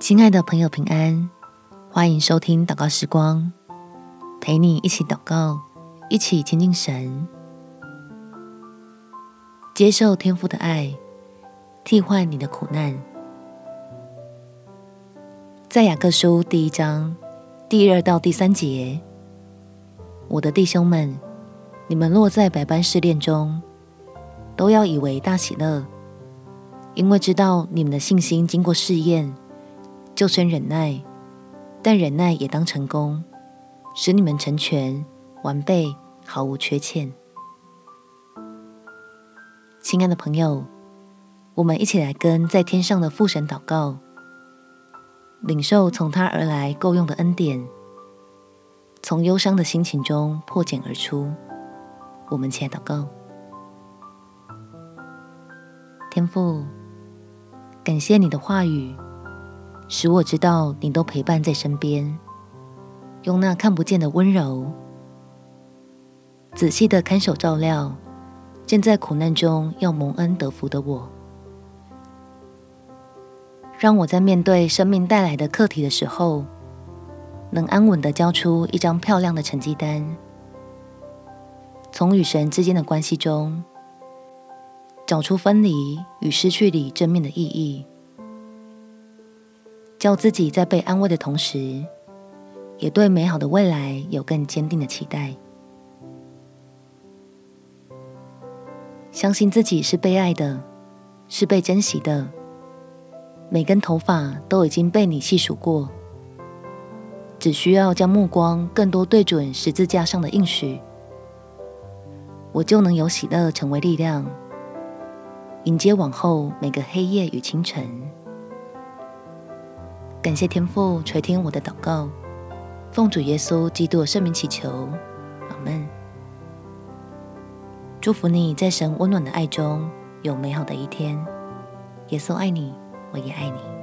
亲爱的朋友，平安，欢迎收听祷告时光，陪你一起祷告，一起亲近神，接受天父的爱，替换你的苦难。在雅各书第一章第二到第三节，我的弟兄们，你们落在百般试炼中，都要以为大喜乐，因为知道你们的信心经过试验。就生忍耐，但忍耐也当成功，使你们成全完备，毫无缺欠。亲爱的朋友，我们一起来跟在天上的父神祷告，领受从他而来够用的恩典，从忧伤的心情中破茧而出。我们起来祷告，天父，感谢你的话语。使我知道你都陪伴在身边，用那看不见的温柔，仔细的看守照料，正在苦难中要蒙恩得福的我，让我在面对生命带来的课题的时候，能安稳的交出一张漂亮的成绩单，从与神之间的关系中，找出分离与失去里正面的意义。叫自己在被安慰的同时，也对美好的未来有更坚定的期待。相信自己是被爱的，是被珍惜的。每根头发都已经被你细数过，只需要将目光更多对准十字架上的应许，我就能有喜乐成为力量，迎接往后每个黑夜与清晨。感谢天父垂听我的祷告，奉主耶稣基督的圣名祈求，阿门。祝福你在神温暖的爱中有美好的一天。耶稣爱你，我也爱你。